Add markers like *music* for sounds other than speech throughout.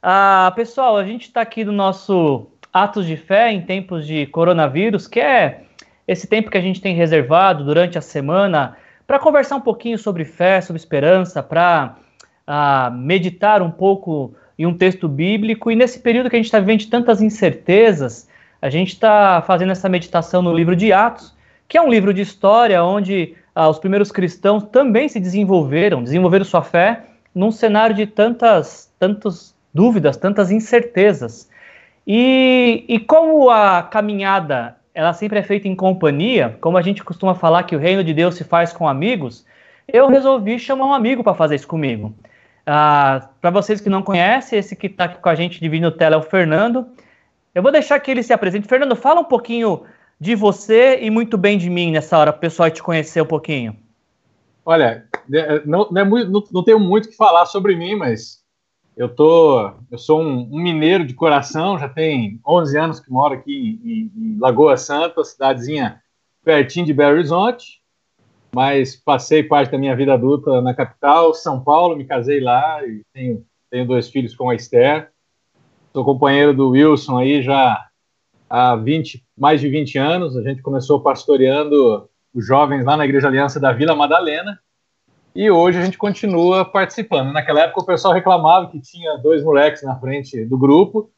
Ah, pessoal, a gente está aqui no nosso Atos de Fé em tempos de coronavírus, que é esse tempo que a gente tem reservado durante a semana para conversar um pouquinho sobre fé, sobre esperança, para ah, meditar um pouco em um texto bíblico. E nesse período que a gente está vivendo de tantas incertezas, a gente está fazendo essa meditação no livro de Atos, que é um livro de história onde ah, os primeiros cristãos também se desenvolveram, desenvolveram sua fé num cenário de tantas, tantas dúvidas, tantas incertezas. E, e como a caminhada ela sempre é feita em companhia, como a gente costuma falar que o reino de Deus se faz com amigos, eu resolvi chamar um amigo para fazer isso comigo. Ah, para vocês que não conhecem, esse que está aqui com a gente dividindo tela é o Fernando. Eu vou deixar que ele se apresente. Fernando, fala um pouquinho de você e muito bem de mim nessa hora, para o pessoal te conhecer um pouquinho. Olha, é, não, não, é muito, não, não tenho muito o que falar sobre mim, mas eu tô, eu sou um, um, mineiro de coração, já tem 11 anos que moro aqui em, em Lagoa Santa, cidadezinha pertinho de Belo Horizonte, mas passei parte da minha vida adulta na capital, São Paulo, me casei lá e tenho, tenho dois filhos com a Esther. Sou companheiro do Wilson aí já há 20, mais de 20 anos. A gente começou pastoreando os jovens lá na Igreja Aliança da Vila Madalena e hoje a gente continua participando. Naquela época o pessoal reclamava que tinha dois moleques na frente do grupo,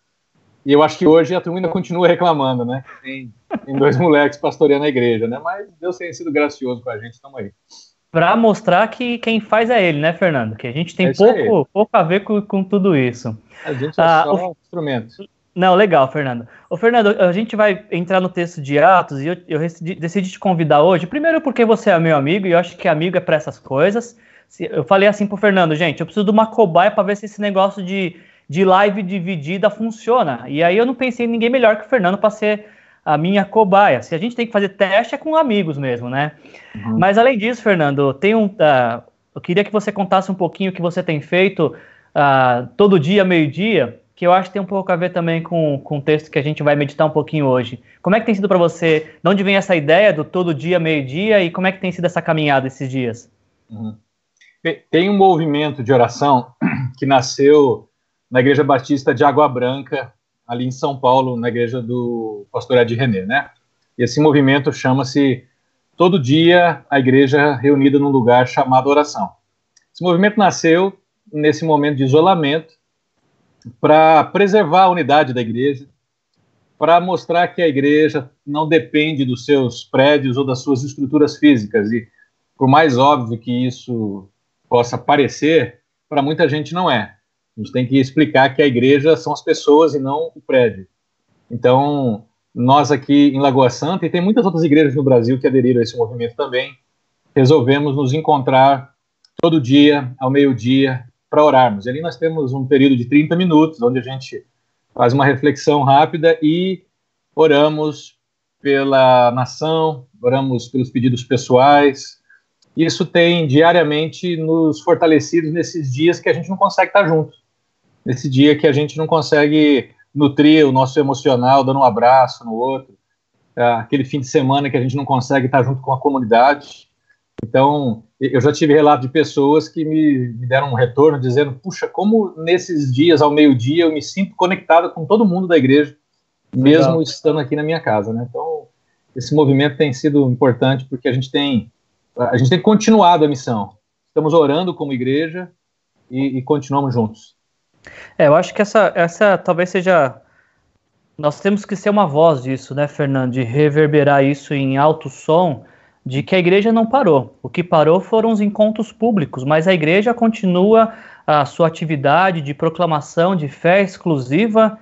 e eu acho que hoje a turma ainda continua reclamando, né? Tem, tem dois moleques pastoreando a igreja, né? Mas Deus tem sido gracioso com a gente, estamos aí. Para mostrar que quem faz é ele, né, Fernando? Que a gente tem é pouco, pouco a ver com, com tudo isso. A gente é ah, só o... um instrumento. Não, legal, Fernando. Ô, Fernando, a gente vai entrar no texto de Atos e eu, eu decidi, decidi, te convidar hoje. Primeiro, porque você é meu amigo e eu acho que amigo é para essas coisas. Eu falei assim pro Fernando, gente, eu preciso de uma cobaia para ver se esse negócio de, de live dividida funciona. E aí eu não pensei em ninguém melhor que o Fernando para ser a minha cobaia. Se a gente tem que fazer teste, é com amigos mesmo, né? Uhum. Mas além disso, Fernando, tem um. Uh, eu queria que você contasse um pouquinho o que você tem feito uh, todo dia, meio-dia que eu acho que tem um pouco a ver também com, com o texto que a gente vai meditar um pouquinho hoje. Como é que tem sido para você? De onde vem essa ideia do todo dia, meio-dia e como é que tem sido essa caminhada esses dias? Uhum. Tem um movimento de oração *clears throat* que nasceu na Igreja Batista de Água Branca, ali em São Paulo, na igreja do pastor Ed René, né? E esse movimento chama-se Todo Dia a Igreja Reunida num Lugar Chamado Oração. Esse movimento nasceu nesse momento de isolamento, para preservar a unidade da igreja, para mostrar que a igreja não depende dos seus prédios ou das suas estruturas físicas. E, por mais óbvio que isso possa parecer, para muita gente não é. A gente tem que explicar que a igreja são as pessoas e não o prédio. Então, nós aqui em Lagoa Santa, e tem muitas outras igrejas no Brasil que aderiram a esse movimento também, resolvemos nos encontrar todo dia, ao meio-dia, para orarmos. E ali nós temos um período de 30 minutos, onde a gente faz uma reflexão rápida e oramos pela nação, oramos pelos pedidos pessoais. Isso tem diariamente nos fortalecido nesses dias que a gente não consegue estar junto. Nesse dia que a gente não consegue nutrir o nosso emocional, dando um abraço no outro. Aquele fim de semana que a gente não consegue estar junto com a comunidade. Então, eu já tive relato de pessoas que me, me, deram um retorno dizendo: puxa, como nesses dias ao meio-dia eu me sinto conectado com todo mundo da igreja, mesmo Legal. estando aqui na minha casa, né? Então, esse movimento tem sido importante porque a gente tem a gente tem continuado a missão. Estamos orando como igreja e, e continuamos juntos. É, eu acho que essa, essa talvez seja nós temos que ser uma voz disso, né, Fernando? De reverberar isso em alto som de que a igreja não parou. O que parou foram os encontros públicos, mas a igreja continua a sua atividade de proclamação de fé exclusiva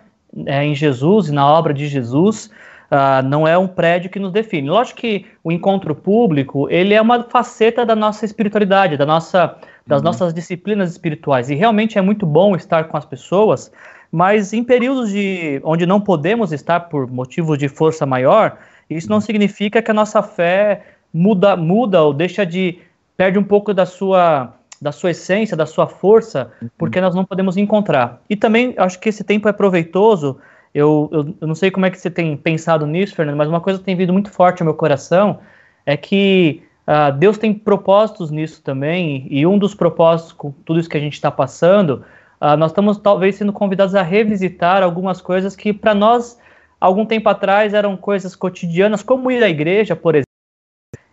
é, em Jesus e na obra de Jesus. Uh, não é um prédio que nos define. Lógico que o encontro público ele é uma faceta da nossa espiritualidade, da nossa, das uhum. nossas disciplinas espirituais. E realmente é muito bom estar com as pessoas, mas em períodos de onde não podemos estar por motivos de força maior, isso não uhum. significa que a nossa fé muda, muda ou deixa de perde um pouco da sua da sua essência, da sua força, uhum. porque nós não podemos encontrar. E também acho que esse tempo é proveitoso. Eu, eu, eu, não sei como é que você tem pensado nisso, Fernando, mas uma coisa que tem vindo muito forte ao meu coração é que uh, Deus tem propósitos nisso também, e um dos propósitos com tudo isso que a gente está passando, uh, nós estamos talvez sendo convidados a revisitar algumas coisas que para nós, algum tempo atrás, eram coisas cotidianas, como ir à igreja, por exemplo.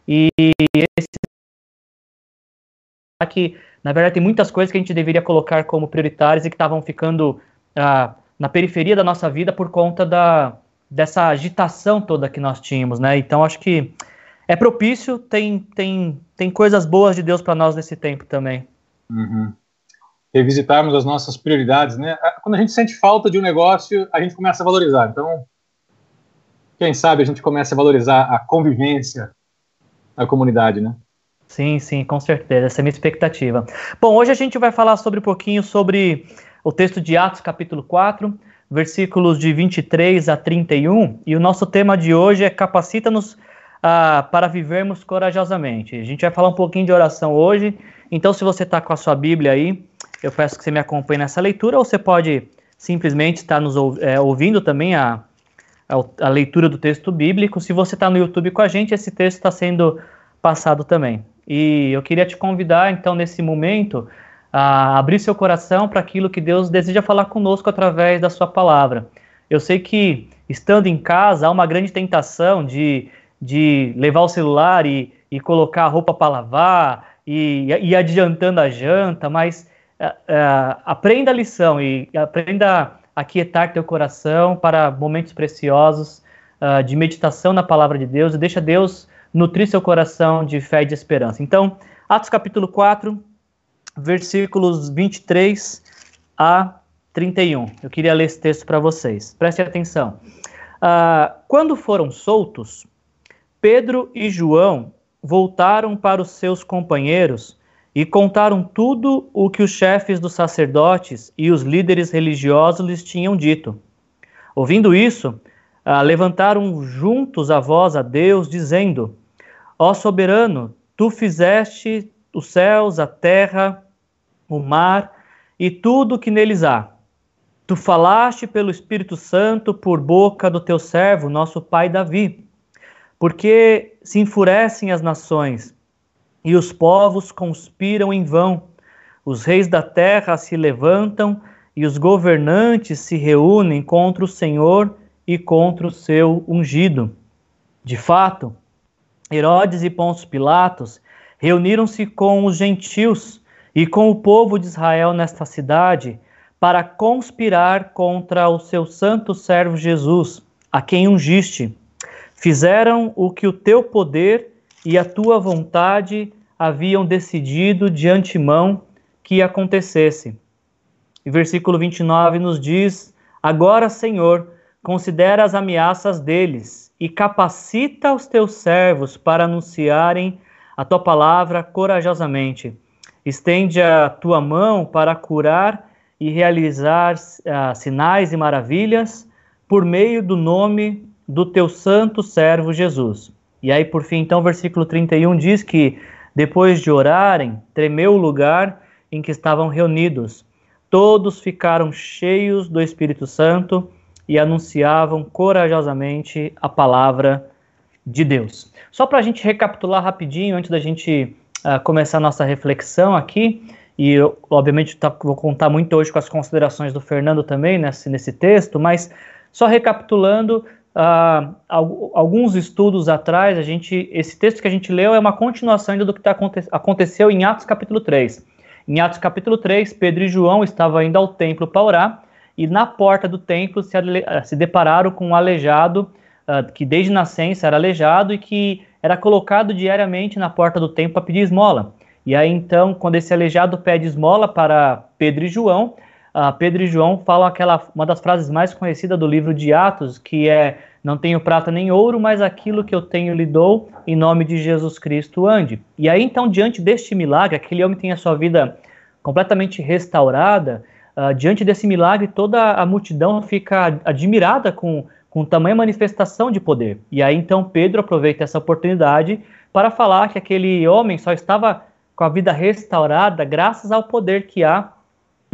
E esse na verdade, tem muitas coisas que a gente deveria colocar como prioritárias e que estavam ficando uh, na periferia da nossa vida por conta da, dessa agitação toda que nós tínhamos, né? Então, acho que é propício, tem, tem, tem coisas boas de Deus para nós nesse tempo também. Uhum. Revisitarmos as nossas prioridades, né? Ah, quando a gente sente falta de um negócio, a gente começa a valorizar. Então, quem sabe a gente começa a valorizar a convivência na comunidade, né? Sim, sim, com certeza. Essa é a minha expectativa. Bom, hoje a gente vai falar sobre um pouquinho sobre o texto de Atos, capítulo 4, versículos de 23 a 31. E o nosso tema de hoje é Capacita-nos ah, para vivermos corajosamente. A gente vai falar um pouquinho de oração hoje. Então, se você está com a sua Bíblia aí, eu peço que você me acompanhe nessa leitura, ou você pode simplesmente estar nos é, ouvindo também a, a, leitura do texto bíblico. Se você está no YouTube com a gente, esse texto está sendo passado também. E eu queria te convidar, então, nesse momento, a abrir seu coração para aquilo que Deus deseja falar conosco através da sua palavra. Eu sei que, estando em casa, há uma grande tentação de, de levar o celular e, e colocar a roupa para lavar e, e adiantando a janta, mas uh, uh, aprenda a lição e aprenda aquietar teu coração para momentos preciosos uh, de meditação na palavra de Deus e deixa Deus nutrir seu coração de fé e de esperança. Então, Atos capítulo 4, versículos 23 a 31. Eu queria ler esse texto para vocês. Preste atenção. Uh, quando foram soltos, Pedro e João voltaram para os seus companheiros e contaram tudo o que os chefes dos sacerdotes e os líderes religiosos lhes tinham dito. Ouvindo isso, uh, levantaram juntos a voz a Deus, dizendo: Ó soberano, tu fizeste os céus, a terra, o mar e tudo o que neles há. Tu falaste pelo Espírito Santo por boca do teu servo, nosso pai Davi. Porque se enfurecem as nações e os povos conspiram em vão. Os reis da terra se levantam e os governantes se reúnem contra o Senhor e contra o seu ungido. De fato, Herodes e Pôncio Pilatos reuniram-se com os gentios e com o povo de Israel nesta cidade para conspirar contra o seu santo servo Jesus, a quem ungiste. Fizeram o que o teu poder e a tua vontade haviam decidido de antemão que acontecesse. E versículo 29 nos diz: Agora, Senhor, considera as ameaças deles e capacita os teus servos para anunciarem a tua palavra corajosamente. Estende a tua mão para curar e realizar uh, sinais e maravilhas por meio do nome do teu santo servo Jesus. E aí, por fim, então, versículo 31 diz que depois de orarem, tremeu o lugar em que estavam reunidos. Todos ficaram cheios do Espírito Santo e anunciavam corajosamente a palavra de Deus. Só para a gente recapitular rapidinho, antes da gente uh, começar a nossa reflexão aqui, e eu, obviamente tá, vou contar muito hoje com as considerações do Fernando também nesse, nesse texto, mas só recapitulando, uh, alguns estudos atrás, a gente, esse texto que a gente leu é uma continuação ainda do que tá, aconteceu em Atos capítulo 3. Em Atos capítulo 3, Pedro e João estavam indo ao templo para orar, e na porta do templo se, eh, se depararam com um aleijado, uh, que desde nascença era aleijado e que era colocado diariamente na porta do templo para pedir esmola. E aí então, quando esse aleijado pede esmola para Pedro e João, uh, Pedro e João falam aquela uma das frases mais conhecidas do livro de Atos, que é não tenho prata nem ouro, mas aquilo que eu tenho lhe dou, em nome de Jesus Cristo ande. E aí então, diante deste milagre, aquele homem tem a sua vida completamente restaurada, Uh, diante desse milagre, toda a multidão fica admirada com, com tamanha manifestação de poder. E aí então Pedro aproveita essa oportunidade para falar que aquele homem só estava com a vida restaurada graças ao poder que há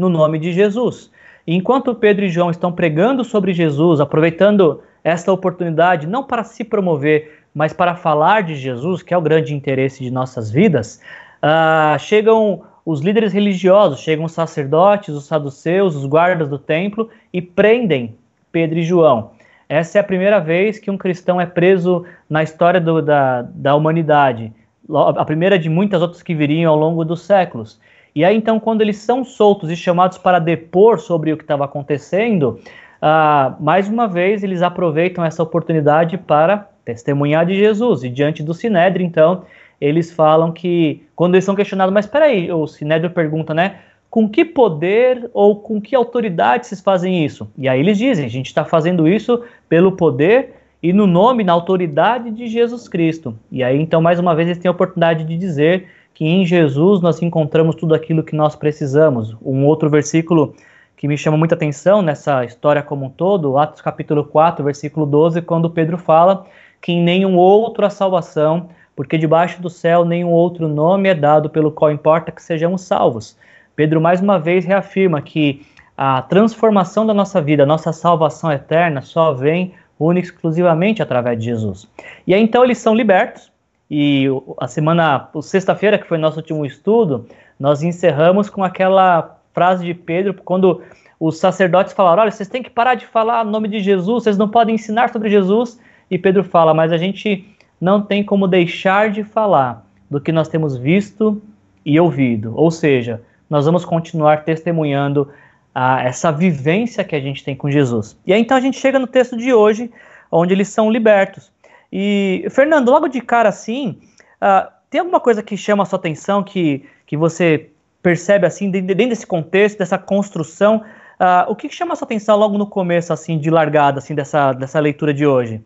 no nome de Jesus. Enquanto Pedro e João estão pregando sobre Jesus, aproveitando esta oportunidade não para se promover, mas para falar de Jesus, que é o grande interesse de nossas vidas, uh, chegam os líderes religiosos, chegam os sacerdotes, os saduceus, os guardas do templo e prendem Pedro e João. Essa é a primeira vez que um cristão é preso na história do, da, da humanidade, a primeira de muitas outras que viriam ao longo dos séculos. E aí, então, quando eles são soltos e chamados para depor sobre o que estava acontecendo, ah, mais uma vez eles aproveitam essa oportunidade para testemunhar de Jesus. E diante do Sinédrio, então, eles falam que, quando eles são questionados, mas espera aí, o Sinédrio pergunta, né? Com que poder ou com que autoridade vocês fazem isso? E aí eles dizem, a gente está fazendo isso pelo poder e no nome, na autoridade de Jesus Cristo. E aí, então, mais uma vez, eles têm a oportunidade de dizer que em Jesus nós encontramos tudo aquilo que nós precisamos. Um outro versículo que me chama muita atenção nessa história como um todo, Atos capítulo 4, versículo 12, quando Pedro fala que em nenhum outro a salvação, porque debaixo do céu nenhum outro nome é dado pelo qual importa que sejamos salvos. Pedro mais uma vez reafirma que a transformação da nossa vida, a nossa salvação eterna só vem única e exclusivamente através de Jesus. E aí então eles são libertos, e a semana, sexta-feira, que foi nosso último estudo, nós encerramos com aquela frase de Pedro, quando os sacerdotes falaram: olha, vocês têm que parar de falar o nome de Jesus, vocês não podem ensinar sobre Jesus. E Pedro fala: mas a gente não tem como deixar de falar do que nós temos visto e ouvido. Ou seja, nós vamos continuar testemunhando a, essa vivência que a gente tem com Jesus. E aí então a gente chega no texto de hoje, onde eles são libertos. E, Fernando, logo de cara assim, uh, tem alguma coisa que chama a sua atenção, que, que você percebe assim, dentro desse contexto, dessa construção? Uh, o que, chama a sua atenção logo no começo, assim, de largada, assim, dessa, dessa leitura de hoje?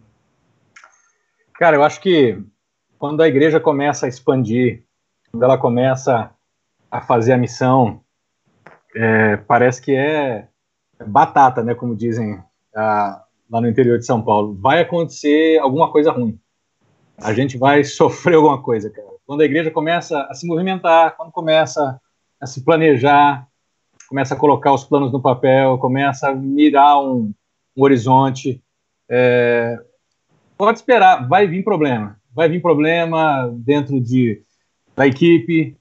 Cara, eu acho que quando a igreja começa a expandir, quando ela começa a fazer a missão, é, parece que é batata, né, como dizem uh, lá no interior de São Paulo, vai acontecer alguma coisa ruim. A gente vai *laughs* sofrer alguma coisa, cara. Quando a igreja começa a se movimentar, quando começa a se planejar, começa a colocar os planos no papel, começa a mirar um, um horizonte, é, pode esperar, vai vir problema. Vai vir problema dentro de, da equipe,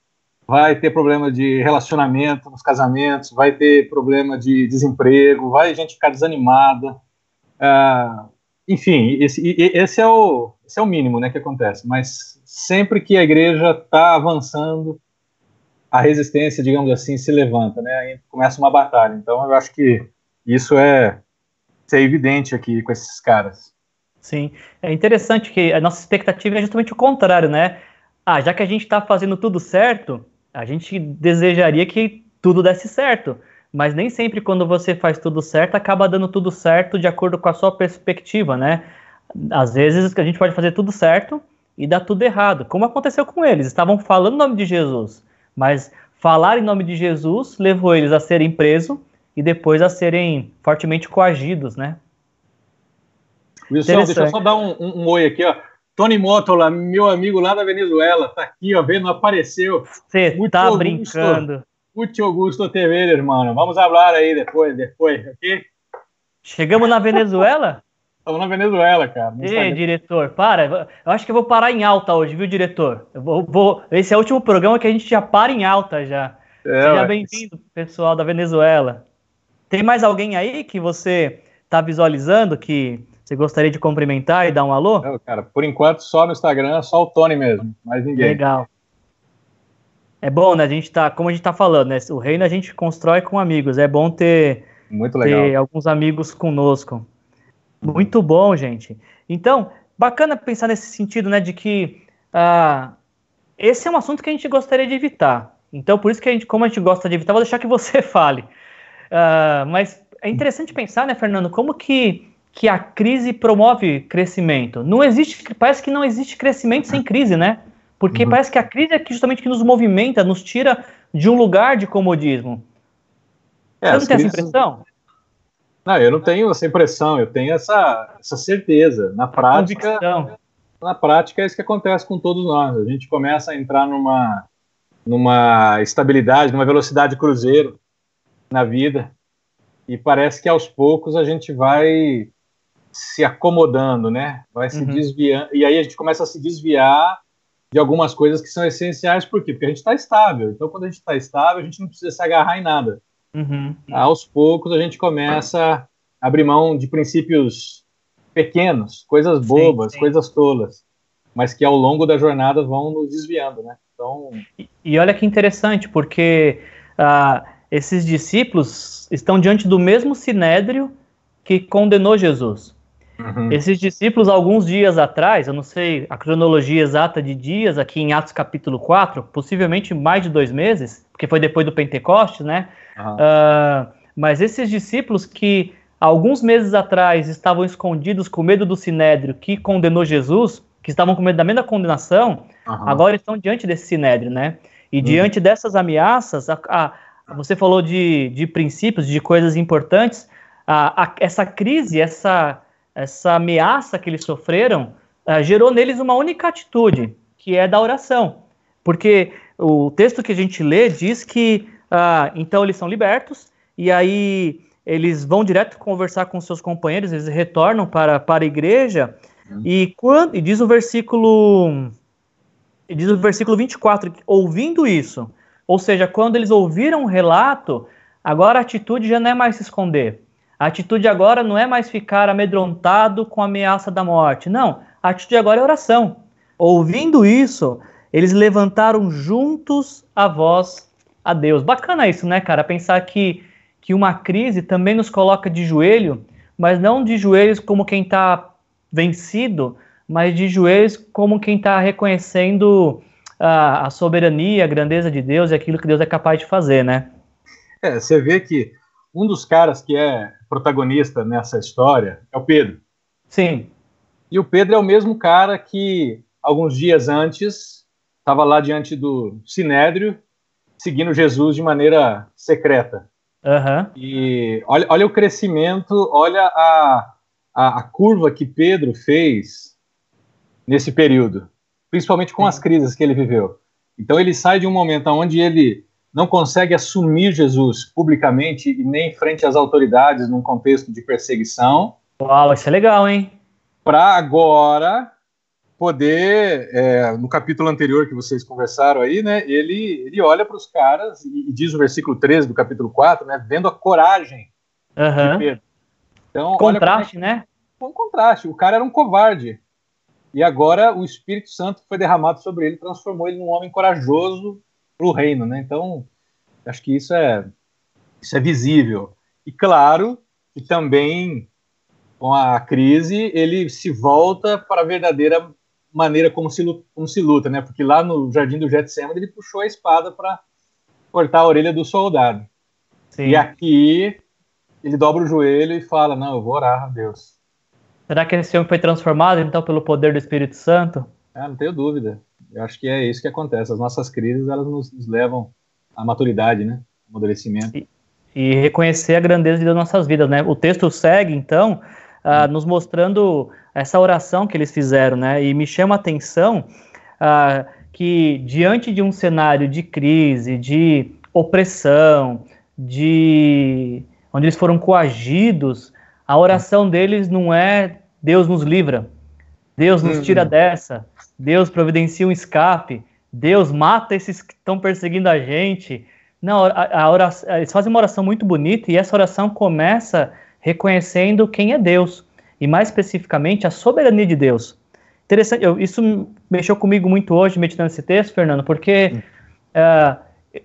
vai ter problema de relacionamento nos casamentos, vai ter problema de desemprego, vai gente ficar desanimada, Uh, enfim, esse, esse, é o, esse é o mínimo né, que acontece, mas sempre que a igreja está avançando, a resistência, digamos assim, se levanta, né, começa uma batalha. Então, eu acho que isso é, isso é evidente aqui com esses caras. Sim, é interessante que a nossa expectativa é justamente o contrário, né? Ah, já que a gente está fazendo tudo certo, a gente desejaria que tudo desse certo mas nem sempre quando você faz tudo certo acaba dando tudo certo de acordo com a sua perspectiva, né? Às vezes a gente pode fazer tudo certo e dar tudo errado, como aconteceu com eles. Estavam falando o nome de Jesus, mas falar em nome de Jesus levou eles a serem presos e depois a serem fortemente coagidos, né? Wilson, deixa eu só dar um, um, um oi aqui, ó. Tony Motola, meu amigo lá da Venezuela, tá aqui, ó, vendo, apareceu. Você tá brincando. Escute Augusto TV, irmão. Vamos falar aí depois, depois, ok? Chegamos na Venezuela? Estamos na Venezuela, cara. Ei, diretor, para. Eu acho que eu vou parar em alta hoje, viu, diretor? Eu vou, vou... Esse é o último programa que a gente já para em alta já. É, Seja bem-vindo, pessoal da Venezuela. Tem mais alguém aí que você está visualizando que você gostaria de cumprimentar e dar um alô? Não, cara, por enquanto só no Instagram, só o Tony mesmo, mais ninguém. Legal. É bom, né? A gente tá, como a gente tá falando, né? O reino a gente constrói com amigos. É bom ter, Muito legal. ter alguns amigos conosco. Muito bom, gente. Então, bacana pensar nesse sentido, né? De que uh, esse é um assunto que a gente gostaria de evitar. Então, por isso que a gente, como a gente gosta de evitar, vou deixar que você *laughs* fale. Uh, mas é interessante pensar, né, Fernando, como que, que a crise promove crescimento. Não existe, parece que não existe crescimento sem crise, né? Porque uhum. parece que a crise é que justamente que nos movimenta, nos tira de um lugar de comodismo. É, Você não tem crises... essa impressão? Não, eu não tenho essa impressão, eu tenho essa, essa certeza. Na prática, na prática é isso que acontece com todos nós. A gente começa a entrar numa, numa estabilidade, numa velocidade cruzeiro na vida, e parece que aos poucos a gente vai se acomodando, né? Vai se uhum. desviando, e aí a gente começa a se desviar de algumas coisas que são essenciais, por quê? Porque a gente está estável. Então, quando a gente está estável, a gente não precisa se agarrar em nada. Uhum. Aos poucos, a gente começa a abrir mão de princípios pequenos, coisas bobas, sim, sim. coisas tolas, mas que ao longo da jornada vão nos desviando, né? Então... E, e olha que interessante, porque uh, esses discípulos estão diante do mesmo sinédrio que condenou Jesus. Uhum. Esses discípulos, alguns dias atrás, eu não sei a cronologia exata de dias, aqui em Atos capítulo 4, possivelmente mais de dois meses, porque foi depois do Pentecostes, né? Uhum. Uh, mas esses discípulos que alguns meses atrás estavam escondidos com medo do sinédrio que condenou Jesus, que estavam com medo da mesma condenação, uhum. agora estão diante desse sinédrio, né? E uhum. diante dessas ameaças, a, a, você falou de, de princípios, de coisas importantes, a, essa crise, essa essa ameaça que eles sofreram uh, gerou neles uma única atitude, que é da oração. Porque o texto que a gente lê diz que uh, então eles são libertos, e aí eles vão direto conversar com seus companheiros, eles retornam para, para a igreja, uhum. e, quando, e diz o versículo. Diz o versículo 24, ouvindo isso, ou seja, quando eles ouviram o relato, agora a atitude já não é mais se esconder, a atitude agora não é mais ficar amedrontado com a ameaça da morte. Não, a atitude agora é oração. Ouvindo isso, eles levantaram juntos a voz a Deus. Bacana isso, né, cara? Pensar que, que uma crise também nos coloca de joelho, mas não de joelhos como quem está vencido, mas de joelhos como quem está reconhecendo a, a soberania, a grandeza de Deus e aquilo que Deus é capaz de fazer, né? É, você vê que um dos caras que é protagonista nessa história é o Pedro. Sim. E o Pedro é o mesmo cara que, alguns dias antes, estava lá diante do Sinédrio, seguindo Jesus de maneira secreta. Uhum. E olha, olha o crescimento, olha a, a, a, curva que Pedro fez nesse período, principalmente com Sim. as crises que ele viveu. Então ele sai de um momento onde ele não consegue assumir Jesus publicamente e nem frente às autoridades num contexto de perseguição. Uau, isso é legal, hein? Para agora poder, é, no capítulo anterior que vocês conversaram aí, né, ele, ele olha para os caras e, e, diz o versículo 13 do capítulo 4, né, vendo a coragem uhum. de Pedro. Então, contraste, né? Um contraste. O cara era um covarde. E agora o Espírito Santo foi derramado sobre ele, transformou ele num homem corajoso para o reino, né? Então, acho que isso é, isso é visível. E claro que também, com a crise, ele se volta para a verdadeira maneira como se, como se luta, né? Porque lá no Jardim do Getsemane ele puxou a espada para cortar a orelha do soldado. Sim. E aqui ele dobra o joelho e fala: Não, eu vou orar a Deus. Será que esse homem foi transformado então pelo poder do Espírito Santo? Ah, não tenho dúvida. Eu acho que é isso que acontece. As nossas crises, elas nos, nos levam à maturidade, né? Amadurecimento. E, e, reconhecer a grandeza de nossas vidas, né? O texto segue, então, uh, nos mostrando essa oração que eles fizeram, né? E me chama a atenção uh, que, diante de um cenário de crise, de opressão, de onde eles foram coagidos, a oração deles não é Deus nos livra, Deus nos tira uhum. dessa, Deus providencia um escape, Deus mata esses que estão perseguindo a gente. Não, a, a oração, eles fazem uma oração muito bonita e essa oração começa reconhecendo quem é Deus e mais especificamente a soberania de Deus. Interessante, eu, isso mexeu comigo muito hoje meditando esse texto, Fernando, porque uh,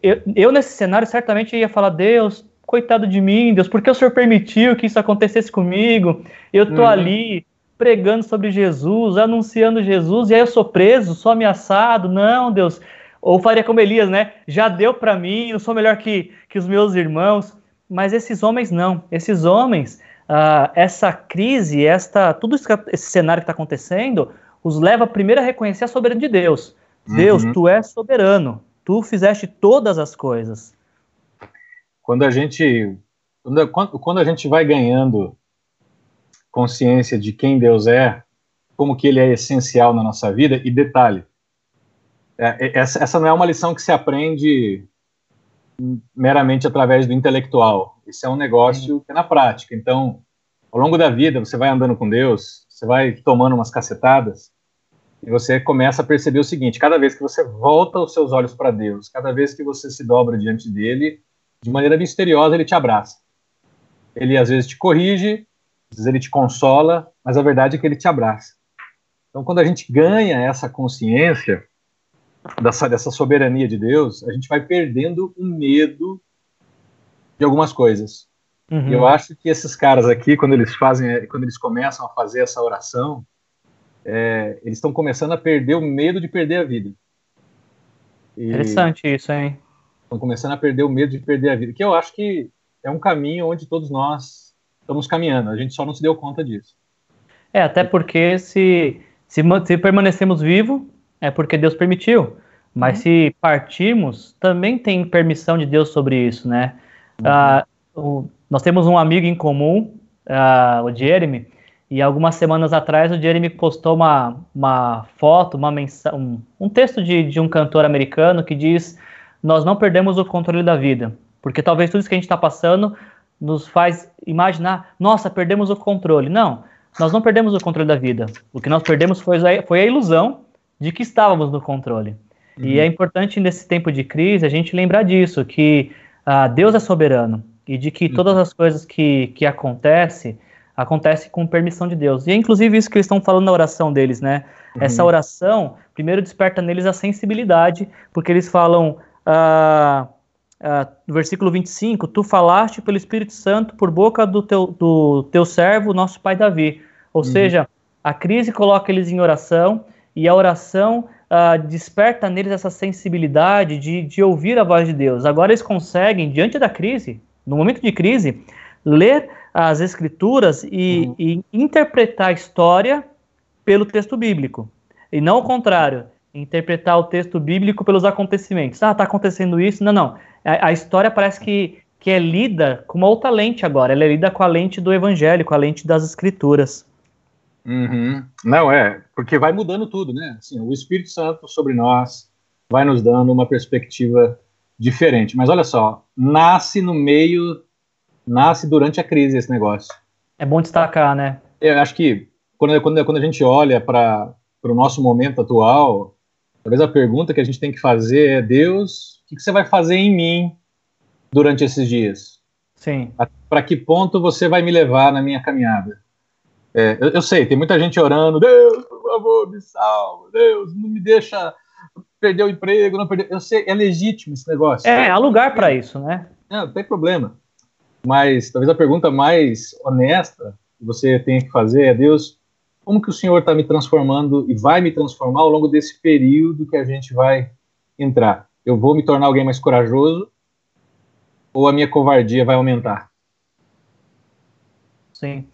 eu, eu, nesse cenário certamente ia falar Deus, coitado de mim, Deus, por que o Senhor permitiu que isso acontecesse comigo? Eu tô uhum. ali pregando sobre Jesus, anunciando Jesus, e aí eu sou preso, sou ameaçado. Não, Deus. Ou faria como Elias, né? Já deu para mim, não sou melhor que, que os meus irmãos. Mas esses homens não. Esses homens, uh, essa crise, esta, tudo isso, esse cenário que está acontecendo, os leva primeiro a reconhecer a soberania de Deus. Uhum. Deus, tu és soberano. Tu fizeste todas as coisas. Quando a gente quando, quando a gente vai ganhando consciência de quem Deus é, como que ele é essencial na nossa vida, e detalhe, é, é, essa, essa não é uma lição que se aprende meramente através do intelectual, isso é um negócio que é na prática, então, ao longo da vida, você vai andando com Deus, você vai tomando umas cacetadas, E você começa a perceber o seguinte: cada vez que você volta os seus olhos para Deus, cada vez que você se dobra diante dele, de maneira misteriosa ele te abraça. Ele às vezes te corrige, vezes ele te consola, mas a verdade é que ele te abraça. Então, quando a gente ganha essa consciência dessa, dessa soberania de Deus, a gente vai perdendo o medo de algumas coisas. Uhum. Eu acho que esses caras aqui, quando eles fazem, quando eles começam a fazer essa oração, é, eles estão começando a perder o medo de perder a vida. E Interessante isso, hein? Estão começando a perder o medo de perder a vida, que eu acho que é um caminho onde todos nós estamos caminhando. A gente só não se deu conta disso. É, até porque se, se, se permanecemos vivos, é porque Deus permitiu. Mas uhum. se partirmos, também tem permissão de Deus sobre isso, né? Uhum. Ah, o, nós temos um amigo em comum, uh, o Jeremy, e algumas semanas atrás o Jeremy postou uma, uma foto, uma mensa um, um texto de, de um cantor americano que diz: Nós não perdemos o controle da vida, porque talvez tudo isso que a gente está passando nos faz imaginar: Nossa, perdemos o controle. Não, nós não perdemos o controle da vida. O que nós perdemos foi, foi a ilusão de que estávamos no controle. Uhum. E é importante nesse tempo de crise a gente lembrar disso, que uh, Deus é soberano e de que todas uhum. as coisas que, que acontecem acontece com permissão de Deus. E é inclusive isso que eles estão falando na oração deles, né? Uhum. Essa oração, primeiro desperta neles a sensibilidade, porque eles falam, uh, uh, no versículo 25, tu falaste pelo Espírito Santo por boca do teu, do teu servo, nosso pai Davi. Ou uhum. seja, a crise coloca eles em oração, e a oração uh, desperta neles essa sensibilidade de, de ouvir a voz de Deus. Agora eles conseguem, diante da crise, no momento de crise, ler as escrituras e, uhum. e interpretar a história pelo texto bíblico. E não o contrário, interpretar o texto bíblico pelos acontecimentos. Ah, está acontecendo isso. Não, não. A, a, história parece que, que é lida com uma outra lente agora. Ela é lida com a lente do evangelho, com a lente das escrituras. Uhum. Não, é, porque vai mudando tudo, né? Assim, o Espírito Santo sobre nós vai nos dando uma perspectiva diferente. Mas olha só, nasce no meio, nasce durante a crise esse negócio. É bom destacar, né? Eu acho que quando, quando, quando a gente olha para o nosso momento atual, talvez a pergunta que a gente tem que fazer é: Deus, o que, você vai fazer em mim durante esses dias? Sim. Para que ponto você vai me levar na minha caminhada? É, eu, eu, sei, tem muita gente orando: Deus, por favor, me salva, Deus, não me deixa perdeu o emprego, não perdeu. Eu sei, é legítimo esse negócio. É, há lugar para isso, né? Não, não tem problema. Mas talvez a pergunta mais honesta que você tenha que fazer é: Deus, como que o Senhor está me transformando e vai me transformar ao longo desse período que a gente vai entrar? Eu vou me tornar alguém mais corajoso ou a minha covardia vai aumentar? Sim.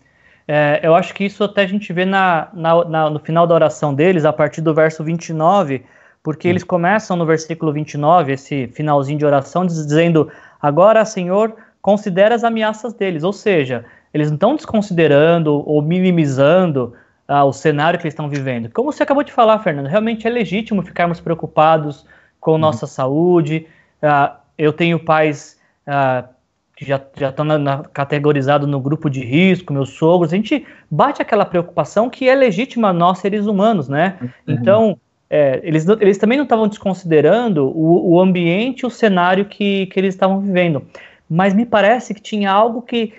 É, eu acho que isso até a gente vê na, na, na, no final da oração deles, a partir do verso 29, porque eles começam no versículo 29, esse finalzinho de oração, dizendo: Agora, Senhor, considera as ameaças deles. Ou seja, eles não estão desconsiderando ou minimizando ah, o cenário que eles estão vivendo. Como você acabou de falar, Fernando, realmente é legítimo ficarmos preocupados com uhum. nossa saúde. Ah, eu tenho pais ah, que já, já estão categorizados no grupo de risco, meus sogros. A gente bate aquela preocupação que é legítima nós, seres humanos, né? Uhum. Então é, eles, eles também não estavam desconsiderando o, o ambiente, o cenário que, que eles estavam vivendo. Mas me parece que tinha algo que,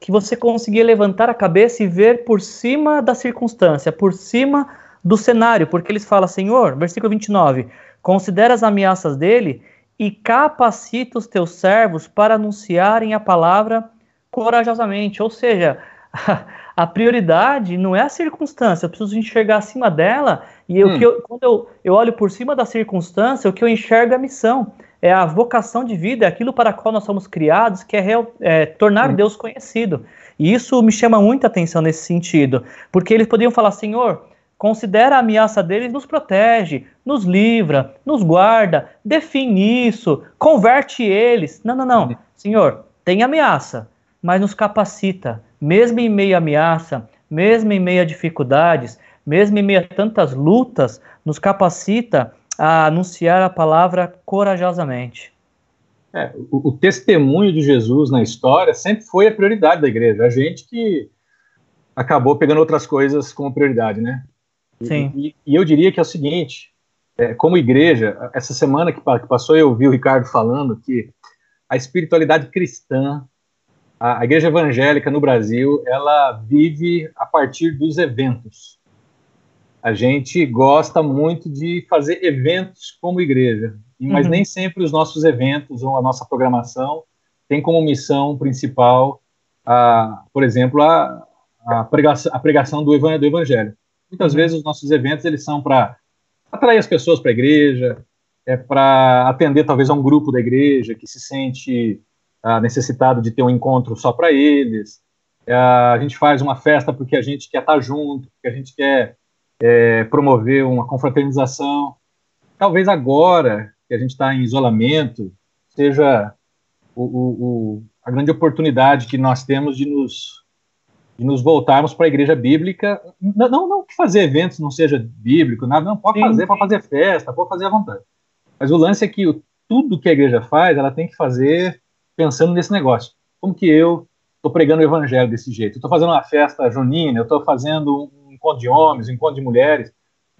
que você conseguia levantar a cabeça e ver por cima da circunstância, por cima do cenário, porque eles falam, Senhor, versículo 29, considera as ameaças dele e capacita os teus servos para anunciarem a palavra corajosamente. Ou seja, *laughs* a prioridade não é a circunstância, eu preciso enxergar acima dela, e hum. eu, quando eu, eu olho por cima da circunstância, o que eu enxergo é a missão, é a vocação de vida, é aquilo para qual nós somos criados, que é, real, é tornar hum. Deus conhecido. E isso me chama muita atenção nesse sentido, porque eles poderiam falar, Senhor, considera a ameaça deles, nos protege, nos livra, nos guarda, define isso, converte eles. Não, não, não. Senhor, tem ameaça, mas nos capacita, mesmo em meio à ameaça, mesmo em meio a dificuldades, mesmo em meio a tantas lutas, nos capacita a anunciar a palavra corajosamente. É, o, o, testemunho de Jesus na história sempre foi a prioridade da igreja. A gente que acabou pegando outras coisas como prioridade, né? Sim. E, e, eu diria que é o seguinte: é, como igreja, essa semana que, que, passou, eu ouvi o Ricardo falando que a espiritualidade cristã, a, a igreja evangélica no Brasil, ela vive a partir dos eventos. A gente gosta muito de fazer eventos como igreja, mas uhum. nem sempre os nossos eventos ou a nossa programação tem como missão principal, a, por exemplo, a, a, pregação, a pregação do, evangelho. Muitas uhum. vezes os nossos eventos eles são para atrair as pessoas para a igreja, é para atender talvez a um grupo da igreja que se sente ah, necessitado de ter um encontro só para eles. É, a gente faz uma festa porque a gente quer estar tá junto, porque a gente quer é, promover uma confraternização. Talvez agora que a gente está em isolamento seja o, o, o, a grande oportunidade que nós temos de nos de nos voltarmos para a igreja bíblica. Não, não, não, que fazer eventos não seja bíblico, nada, não, pode sim, fazer, sim. pode fazer festa, pode fazer à vontade. Mas o lance é que o, tudo que a igreja faz, ela tem que fazer pensando nesse negócio. Como que eu estou pregando o evangelho desse jeito? Eu estou fazendo uma festa junina, eu estou fazendo encontro de homens, encontro de mulheres.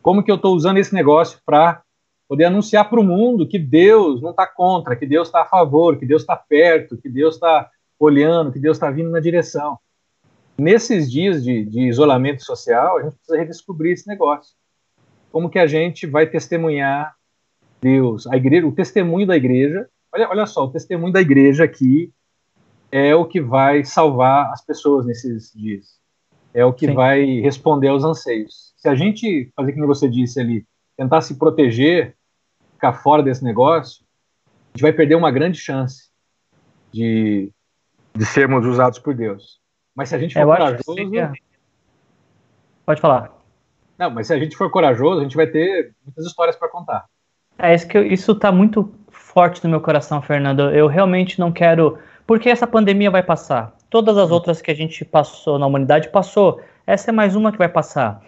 Como que eu estou usando esse negócio para poder anunciar para o mundo que Deus não está contra, que Deus está a favor, que Deus está perto, que Deus está olhando, que Deus está vindo na direção nesses dias de, de, isolamento social, a gente precisa redescobrir esse negócio. Como que a gente vai testemunhar Deus, a igreja, o testemunho da igreja. Olha, olha só, o testemunho da igreja aqui é o que vai salvar as pessoas nesses dias. É o que Sim. vai responder aos anseios. Se a gente fazer como você disse ali, tentar se proteger, ficar fora desse negócio, a gente vai perder uma grande chance de, de sermos usados por Deus. Mas se a gente for corajoso. Seria... Pode falar. Não, mas se a gente for corajoso, a gente vai ter muitas histórias para contar. É isso que eu, isso está muito forte no meu coração, Fernando. Eu realmente não quero, porque essa pandemia vai passar. Todas as outras que a gente passou na humanidade passou. Essa é mais uma que vai passar.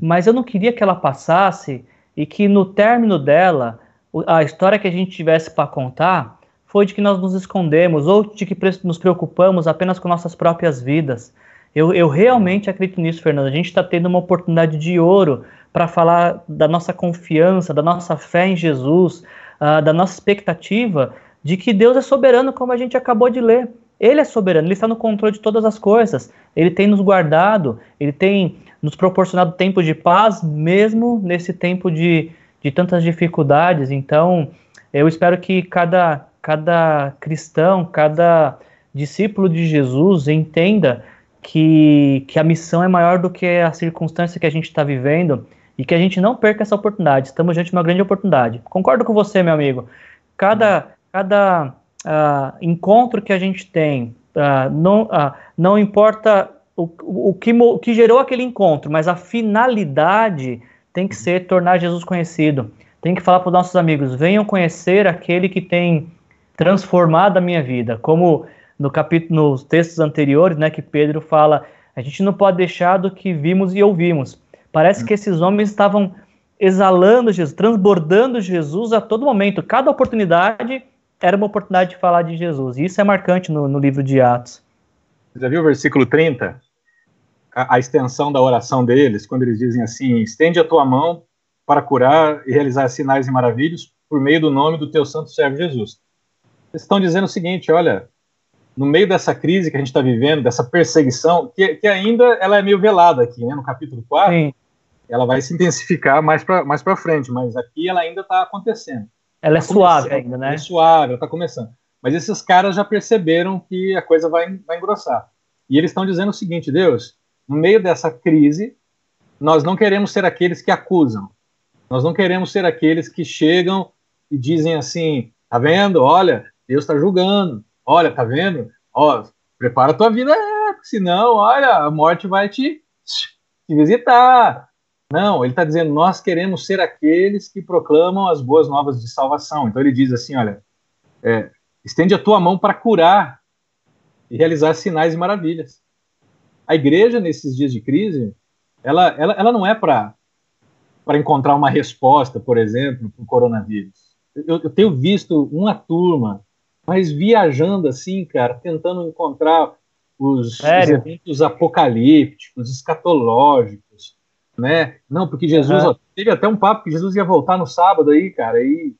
Mas eu não queria que ela passasse e que no término dela a história que a gente tivesse para contar foi de que nós nos escondemos ou de que nos preocupamos apenas com nossas próprias vidas. Eu, eu realmente acredito nisso, Fernando. A gente está tendo uma oportunidade de ouro para falar da nossa confiança, da nossa fé em Jesus, uh, da nossa expectativa de que Deus é soberano, como a gente acabou de ler. Ele é soberano, ele está no controle de todas as coisas. Ele tem nos guardado, ele tem nos proporcionado tempo de paz, mesmo nesse tempo de, de tantas dificuldades. Então, eu espero que cada cada cristão, cada discípulo de Jesus entenda que, que a missão é maior do que a circunstância que a gente está vivendo e que a gente não perca essa oportunidade. Estamos diante de uma grande oportunidade. Concordo com você, meu amigo. Cada, cada uh, encontro que a gente tem, uh, não, uh, não importa o, o, que, o que gerou aquele encontro, mas a finalidade tem que ser tornar Jesus conhecido. Tem que falar para os nossos amigos: venham conhecer aquele que tem transformado a minha vida. Como no capítulo, nos textos anteriores, né, que Pedro fala, a gente não pode deixar do que vimos e ouvimos. Parece que esses homens estavam exalando Jesus, transbordando Jesus a todo momento. Cada oportunidade era uma oportunidade de falar de Jesus. E isso é marcante no, no livro de Atos. Você já viu o versículo 30? A, a, extensão da oração deles, quando eles dizem assim: estende a tua mão para curar e realizar sinais e maravilhas por meio do nome do teu santo servo Jesus estão dizendo o seguinte, olha, no meio dessa crise que a gente está vivendo, dessa perseguição, que, que, ainda ela é meio velada aqui, né, no capítulo 4, Sim. ela vai se intensificar mais para mais frente, mas aqui ela ainda está acontecendo. Ela é tá suave ainda, né? É suave, ela está começando. Mas esses caras já perceberam que a coisa vai, vai engrossar. E eles estão dizendo o seguinte, Deus, no meio dessa crise, nós não queremos ser aqueles que acusam. Nós não queremos ser aqueles que chegam e dizem assim, tá vendo? Olha, Deus está julgando. Olha, tá vendo? Ó, prepara a tua vida, é, senão, olha, a morte vai te, te visitar. Não, ele está dizendo, nós queremos ser aqueles que proclamam as boas novas de salvação. Então ele diz assim, olha, é, estende a tua mão para curar e realizar sinais e maravilhas. A igreja, nesses dias de crise, ela, ela, ela não é para encontrar uma resposta, por exemplo, para o coronavírus. Eu, eu tenho visto uma turma mas viajando assim, cara, tentando encontrar os, os eventos apocalípticos, escatológicos, né? Não, porque Jesus, uhum. ó, teve até um papo que Jesus ia voltar no sábado aí, cara, e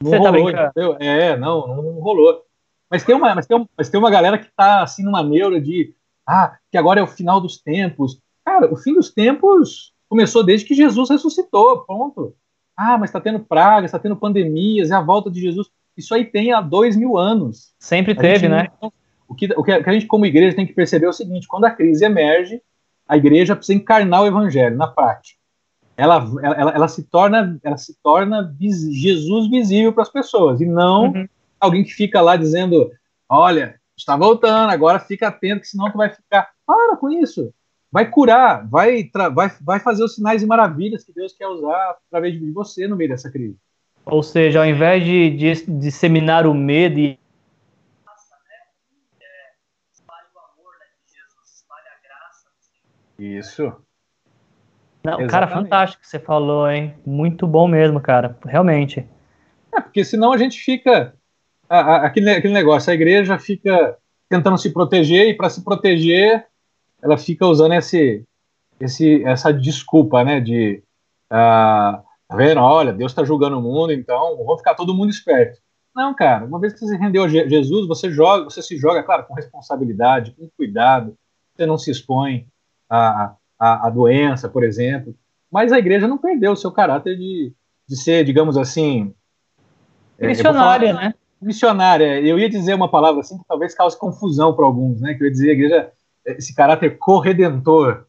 não Você tá rolou, tá entendeu? É, não, não, não, rolou. Mas tem, uma, mas, tem mas tem uma galera que tá assim numa neura de ah, que agora é o final dos tempos. Cara, o fim dos tempos começou desde que Jesus ressuscitou, ponto. Ah, mas está tendo pragas, está tendo pandemias, é a volta de Jesus. Isso aí tem há dois mil anos. Sempre a teve, né? O que, o que a gente, como igreja, tem que perceber é o seguinte: quando a crise emerge, a igreja precisa encarnar o evangelho na prática. Ela, ela, ela se torna, ela se torna Jesus visível para as pessoas e não uhum. alguém que fica lá dizendo: olha, está voltando, agora fica atento, que senão tu vai ficar. Para com isso vai curar, vai, vai, vai fazer os sinais e maravilhas que Deus quer usar através de você no meio dessa crise. Ou seja, ao invés de, de disseminar o medo e Isso. Não, cara, fantástico que você falou, hein? Muito bom mesmo, cara. Realmente. É, porque senão a gente fica. A, a, aquele, aquele negócio, a igreja fica tentando se proteger, e para se proteger, ela fica usando esse, esse, essa desculpa, né, de, ah, tá vendo, olha, Deus está julgando o mundo, então vamos ficar todo mundo esperto. Não, cara, uma vez que você rendeu a Jesus, você joga, você se joga, claro, com responsabilidade, com cuidado, você não se expõe à, à, à doença, por exemplo, mas a igreja não perdeu o seu caráter de, de ser, digamos assim... É, missionária, falar, né? Missionária. Eu ia dizer uma palavra assim que talvez cause confusão para alguns, né? Que eu ia dizer a igreja esse caráter corredentor,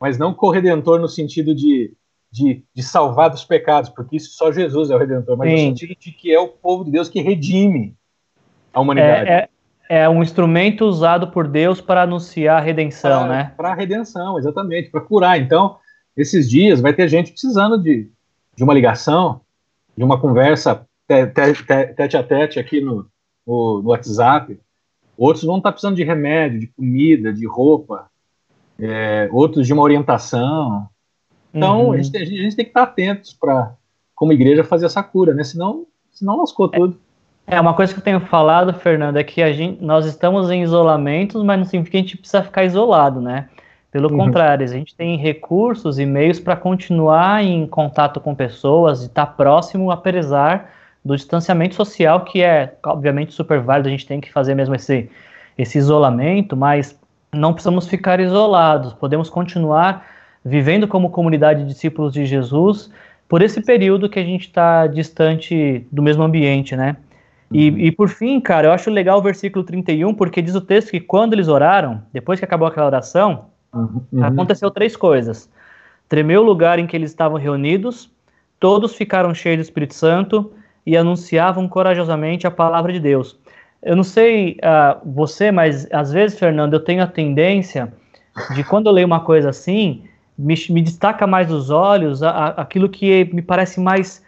mas não corredentor no sentido de, de, de, salvar dos pecados, porque isso só Jesus é o redentor, mas Sim. no sentido de que é o povo de Deus que redime a humanidade. É, é, é um instrumento usado por Deus para anunciar a redenção, pra, né? Para a redenção, exatamente, para curar. Então, esses dias vai ter gente precisando de, de uma ligação, de uma conversa tete a tete aqui no, no, no WhatsApp, Outros vão estar precisando de remédio, de comida, de roupa. É, outros de uma orientação. Então, uhum. a, gente, a, gente, tem que estar atentos para, como igreja, fazer essa cura, né? Senão, senão lascou é, tudo. É, uma coisa que eu tenho falado, Fernando, é que a gente, nós estamos em isolamentos, mas não significa que a gente precisa ficar isolado, né? Pelo uhum. contrário, a gente tem recursos e meios para continuar em contato com pessoas e estar próximo, apesar do distanciamento social, que é, obviamente, super válido, a gente tem que fazer mesmo esse, esse isolamento, mas não precisamos ficar isolados, podemos continuar vivendo como comunidade de discípulos de Jesus por esse período que a gente está distante do mesmo ambiente, né? E, e, por fim, cara, eu acho legal o versículo 31, porque diz o texto que quando eles oraram, depois que acabou aquela oração, uhum. aconteceu três coisas. Tremeu o lugar em que eles estavam reunidos, todos ficaram cheios do Espírito Santo, e anunciavam corajosamente a palavra de Deus. Eu não sei uh, você, mas às vezes, Fernando, eu tenho a tendência de quando eu leio uma coisa assim, me, me destaca mais os olhos a, a, aquilo que me parece mais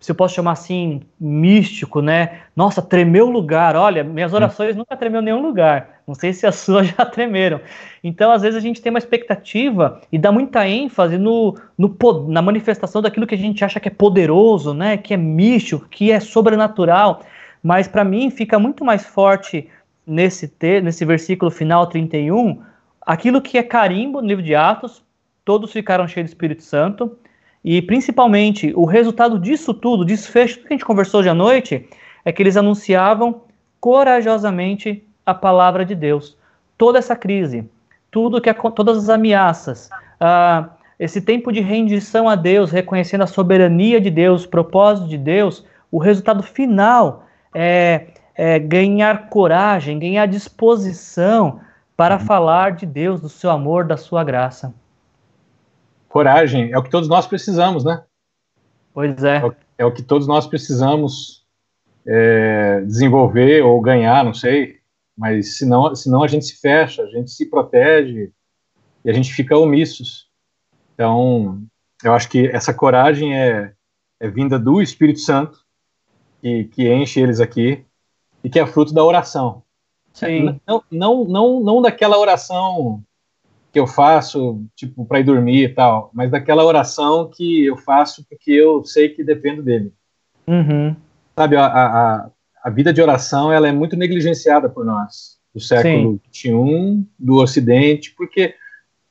se eu posso chamar assim, místico, né? Nossa, tremeu o lugar. Olha, minhas hum. orações nunca tremeu nenhum lugar. Não sei se as *laughs* suas já tremeram. Então, às vezes, a gente tem uma expectativa e dá muita ênfase no, no, na manifestação daquilo que a gente acha que é poderoso, né? Que é místico, que é sobrenatural. Mas, para mim, fica muito mais forte nesse, te, nesse versículo final 31, aquilo que é carimbo no livro de Atos, todos ficaram cheios do Espírito Santo, e principalmente o resultado disso tudo, desfecho que a gente conversou hoje à noite, é que eles anunciavam corajosamente a palavra de Deus. Toda essa crise, tudo que todas as ameaças, esse tempo de rendição a Deus, reconhecendo a soberania de Deus, o propósito de Deus, o resultado final é, é ganhar coragem, ganhar disposição para falar de Deus, do seu amor, da sua graça coragem é o que todos nós precisamos, né? Pois é. É o, é o que todos nós precisamos é, desenvolver ou ganhar, não sei. Mas senão, senão a gente se fecha, a gente se protege e a gente fica omissos. Então, eu acho que essa coragem é, é vinda do Espírito Santo, que, que enche eles aqui, e que é fruto da oração. Sim. Não, não, não, não daquela oração que eu faço, tipo, para ir dormir e tal, mas daquela oração que eu faço porque eu sei que dependo dele. Uhum. Sabe, a, a, a vida de oração ela é muito negligenciada por nós, do século XXI, do Ocidente, porque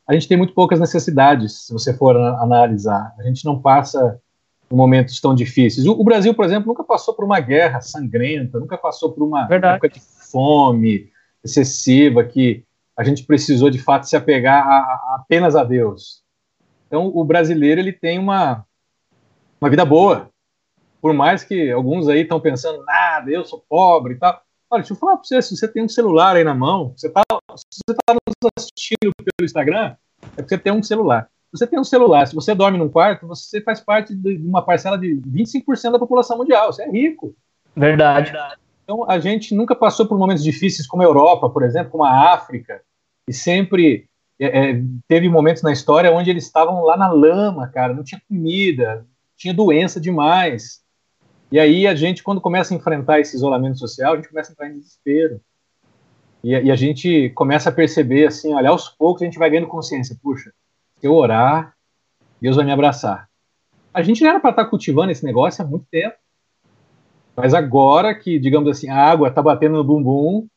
a gente tem muito poucas necessidades, se você for analisar. A gente não passa momentos tão difíceis. O, o, Brasil, por exemplo, nunca passou por uma guerra sangrenta, nunca passou por uma Verdade. época de fome excessiva que a gente precisou de fato se apegar a, a, apenas a Deus. Então, o brasileiro ele tem uma, uma vida boa. Por mais que alguns aí estão pensando, nada, eu sou pobre e tal. Olha, deixa eu falar para você, se você tem um celular aí na mão, você tá, se você está nos assistindo pelo Instagram, é porque você tem um celular. Se você tem um celular, se você dorme num quarto, você faz parte de uma parcela de 25% da população mundial. Você é rico. Verdade. Então, a gente nunca passou por momentos difíceis como a Europa, por exemplo, como a África, e sempre é, é, teve momentos na história onde eles estavam lá na lama, cara, não tinha comida, tinha doença demais. E aí a gente, quando começa a enfrentar esse isolamento social, a gente começa a entrar em desespero. E, e a gente começa a perceber, assim, olha, aos poucos a gente vai ganhando consciência. Puxa, se eu orar, Deus vai me abraçar. A gente já era para estar tá cultivando esse negócio há muito tempo. Mas agora que, digamos assim, a água está batendo no bumbum,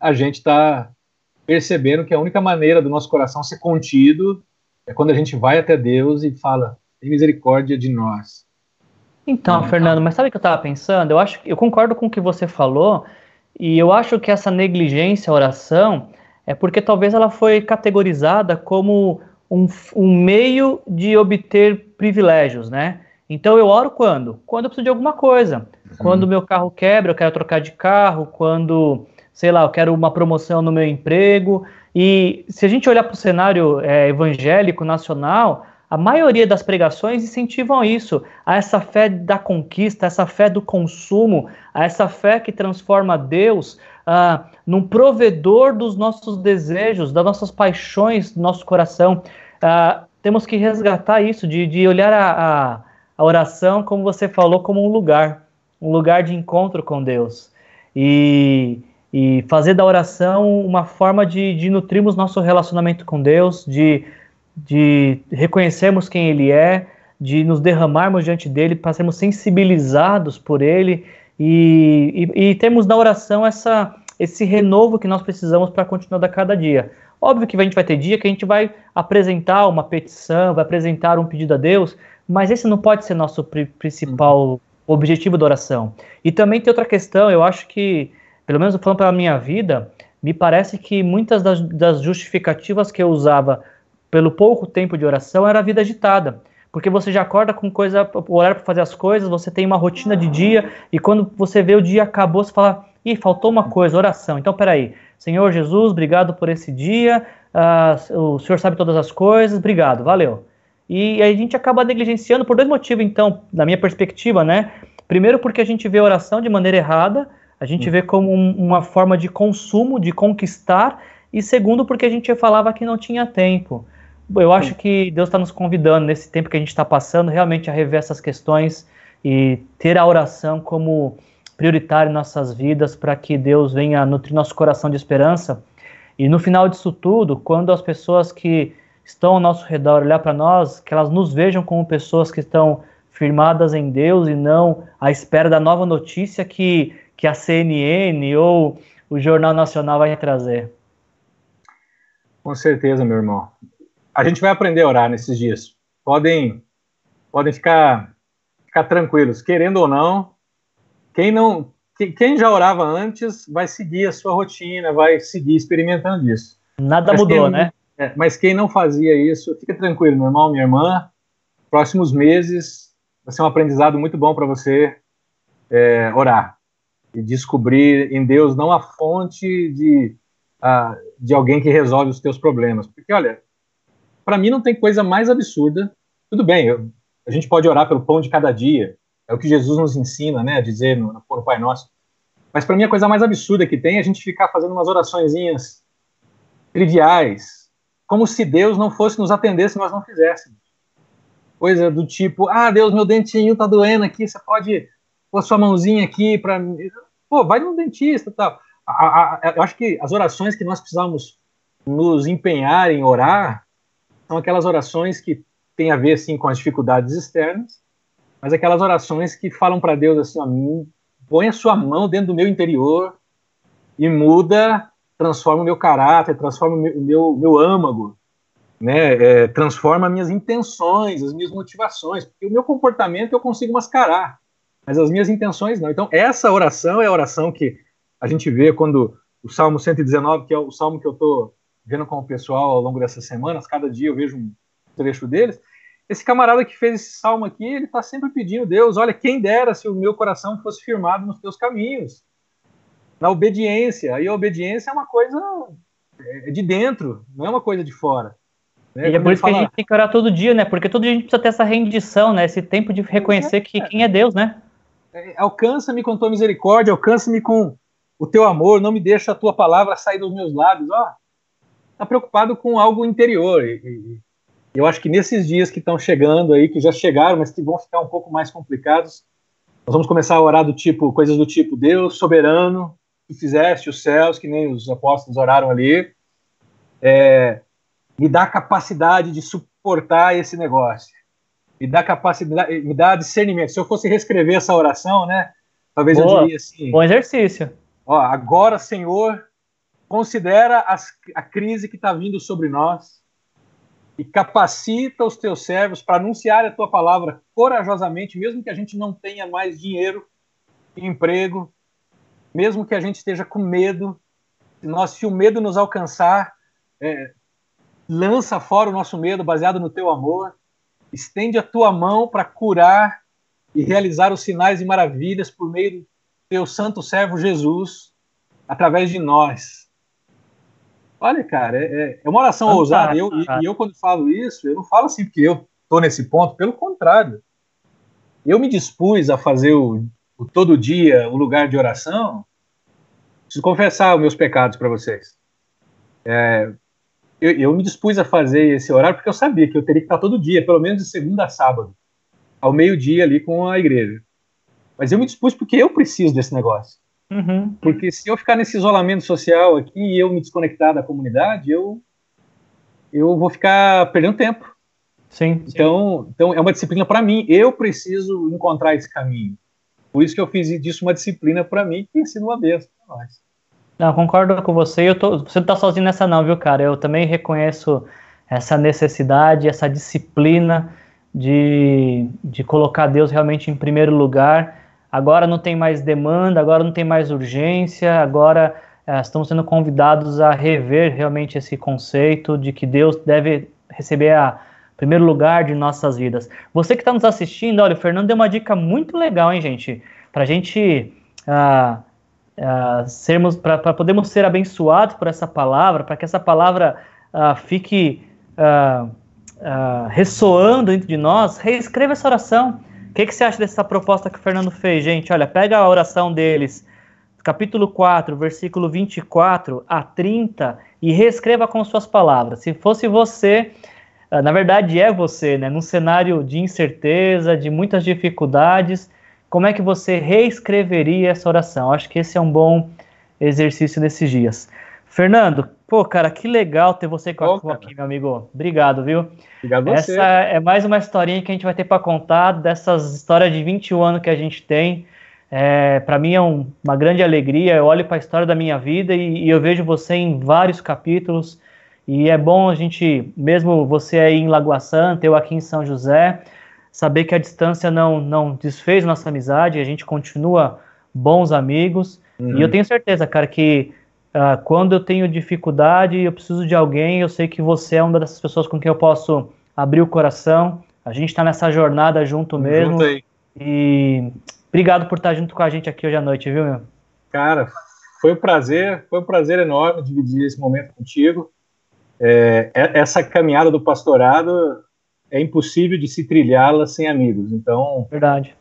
a gente está percebendo que a única maneira do nosso coração ser contido é quando a gente vai até Deus e fala: tem misericórdia de nós. Então, Fernando, mas sabe o que eu estava pensando? Eu acho eu concordo com o que você falou, e eu acho que essa negligência à oração é porque talvez ela foi categorizada como um, um meio de obter privilégios, né? Então eu oro quando? Quando eu preciso de alguma coisa. Uhum. Quando meu carro quebra, eu quero trocar de carro, quando, sei lá, eu quero uma promoção no meu emprego. E se a gente olhar para o cenário é, evangélico nacional, a maioria das pregações incentivam isso, a essa fé da conquista, a essa fé do consumo, a essa fé que transforma Deus ah, num provedor dos nossos desejos, das nossas paixões do nosso coração. Ah, temos que resgatar isso, de, de olhar a, a, a, oração, como você falou, como um lugar, um lugar de encontro com Deus. E, e fazer da oração uma forma de, de nutrirmos nosso relacionamento com Deus, de de reconhecermos quem Ele é, de nos derramarmos diante dele, para sermos sensibilizados por Ele e, e, e termos na oração essa, esse renovo que nós precisamos para continuar a cada dia. Óbvio que a gente vai ter dia que a gente vai apresentar uma petição, vai apresentar um pedido a Deus, mas esse não pode ser nosso principal objetivo da oração. E também tem outra questão, eu acho que, pelo menos falando pela minha vida, me parece que muitas das, das justificativas que eu usava pelo pouco tempo de oração, era a vida agitada. Porque você já acorda com coisa, o horário para fazer as coisas, você tem uma rotina de dia, e quando você vê o dia acabou, você fala, ih, faltou uma coisa, oração. Então, peraí, Senhor Jesus, obrigado por esse dia, uh, o Senhor sabe todas as coisas, obrigado, valeu. E a gente acaba negligenciando por dois motivos, então, na minha perspectiva, né? Primeiro, porque a gente vê a oração de maneira errada, a gente vê como um, uma forma de consumo, de conquistar, e segundo, porque a gente falava que não tinha tempo. Eu acho que Deus está nos convidando, nesse tempo que a gente está passando, realmente a rever essas questões e ter a oração como prioritário em nossas vidas para que Deus venha nutrir nosso coração de esperança. E no final disso tudo, quando as pessoas que estão ao nosso redor olhar para nós, que elas nos vejam como pessoas que estão firmadas em Deus e não à espera da nova notícia que, que a CNN ou o Jornal Nacional vai trazer. Com certeza, meu irmão a gente vai aprender a orar nesses dias. Podem, podem ficar, ficar tranquilos, querendo ou não. Quem não, quem já orava antes, vai seguir a sua rotina, vai seguir experimentando isso. Nada mas mudou, quem, né? É, mas quem não fazia isso, fica tranquilo, meu irmão, minha irmã. Próximos meses vai ser um aprendizado muito bom para você é, orar e descobrir em Deus não a fonte de, a, de alguém que resolve os teus problemas. Porque, olha, para mim não tem coisa mais absurda. Tudo bem, eu, a gente pode orar pelo pão de cada dia, é o que Jesus nos ensina, né, a dizer no, no Pai Nosso. Mas para mim a coisa mais absurda que tem é a gente ficar fazendo umas oraçõezinhas triviais, como se Deus não fosse nos atender se nós não fizéssemos. Coisa do tipo, ah, Deus, meu dentinho tá doendo aqui, você pode pôr sua mãozinha aqui para Pô, vai no dentista tal. A, a, a, eu acho que as orações que nós precisamos nos empenhar em orar são aquelas orações que têm a ver assim com as dificuldades externas, mas aquelas orações que falam para Deus assim, ó, põe a sua mão dentro do meu interior e muda, transforma o meu caráter, transforma o meu, meu, meu âmago. né, é, transforma minhas intenções, as minhas motivações, porque o meu comportamento eu consigo mascarar, mas as minhas intenções não. Então, essa oração é a oração que a gente vê quando o Salmo 119, que é o salmo que eu estou vendo com o pessoal ao longo dessas semanas, cada dia eu vejo um trecho deles. Esse camarada que fez esse salmo aqui, ele está sempre pedindo, Deus, olha, quem dera se o meu coração fosse firmado nos teus caminhos, na obediência. E a obediência é uma coisa é de dentro, não é uma coisa de fora. Né? E é por isso fala... que a gente tem que orar todo dia, né? Porque todo dia a gente precisa ter essa rendição, né? Esse tempo de reconhecer é, que quem é Deus, né? É, alcança-me com tua misericórdia, alcança-me com o teu amor, não me deixa a tua palavra sair dos meus lábios. Ó, tá preocupado com algo interior. E, e, eu acho que nesses dias que estão chegando aí, que já chegaram, mas que vão ficar um pouco mais complicados, nós vamos começar a orar do tipo, coisas do tipo, Deus soberano, que fizeste os céus, que nem os apóstolos oraram ali, é, me dá capacidade de suportar esse negócio, me dá capacidade, me dá discernimento. Se eu fosse reescrever essa oração, né, talvez Boa, eu diria assim. Bom exercício. Ó, agora, Senhor, considera as, a crise que está vindo sobre nós e capacita os teus servos para anunciar a tua palavra corajosamente, mesmo que a gente não tenha mais dinheiro, emprego, mesmo que a gente esteja com medo. Nós, se o medo nos alcançar, é, lança fora o nosso medo baseado no teu amor, estende a tua mão para curar e realizar os sinais e maravilhas por meio do teu santo servo Jesus, através de nós. Olha, cara, é, é uma oração Fantástico, ousada. Eu, e, e, eu, quando falo isso, eu não falo assim porque eu estou nesse ponto, pelo contrário. Eu me dispus a fazer o, o todo dia o lugar de oração. Preciso confessar os meus pecados para vocês. É, eu, eu, me dispus a fazer esse horário porque eu sabia que eu teria que estar todo dia, pelo menos de segunda a sábado, ao meio-dia ali com a igreja. Mas eu me dispus porque eu preciso desse negócio. Uhum. Porque se eu ficar nesse isolamento social aqui e eu me desconectar da comunidade, eu, eu vou ficar perdendo tempo. Sim. Então, sim. então é uma disciplina para mim. Eu preciso encontrar esse caminho. Por isso que eu fiz disso uma disciplina para mim, que tem sido uma para nós. Não, concordo com você. Eu tô, você não tá sozinho nessa não, viu, cara? Eu também reconheço essa necessidade, essa disciplina de, de colocar Deus realmente em primeiro lugar. Agora não tem mais demanda, agora não tem mais urgência, agora é, estamos sendo convidados a rever realmente esse conceito de que Deus deve receber a primeiro lugar de nossas vidas. Você que está nos assistindo, olha, o Fernando deu uma dica muito legal, hein, gente? Para a gente uh, uh, sermos, para podermos ser abençoados por essa palavra, para que essa palavra uh, fique ressoando dentro de nós, reescreva essa oração. O que, que você acha dessa proposta que o Fernando fez, gente? Olha, pega a oração deles, capítulo 4, versículo 24 a 30, e reescreva com suas palavras. Se fosse você ah, na verdade é você, né? Num cenário de incerteza, de muitas dificuldades, como é que você reescreveria essa oração? Acho que esse é um bom exercício nesses dias. Fernando, pô, cara, que legal ter você com aqui, meu amigo. Obrigado, viu? Obrigado a você. Essa é mais uma historinha que a gente vai ter para contar dessas histórias de 21 anos que a gente tem. É, para mim é um, uma grande alegria. Eu olho para a história da minha vida e, e eu vejo você em vários capítulos e é bom a gente, mesmo você aí em Lagoa Santa, eu aqui em São José, saber que a distância não, não desfez nossa amizade, a gente continua bons amigos. Uhum. E eu tenho certeza, cara, que uh, quando eu tenho dificuldade, eu preciso de alguém, eu sei que você é uma dessas pessoas com quem eu posso abrir o coração. A gente está nessa jornada junto mesmo. Junto. E obrigado por estar junto com a gente aqui hoje à noite, viu, meu? Cara, foi um prazer, foi um prazer enorme dividir esse momento contigo. É, é, essa caminhada do pastorado é impossível de se trilhá-la sem amigos. Então, verdade.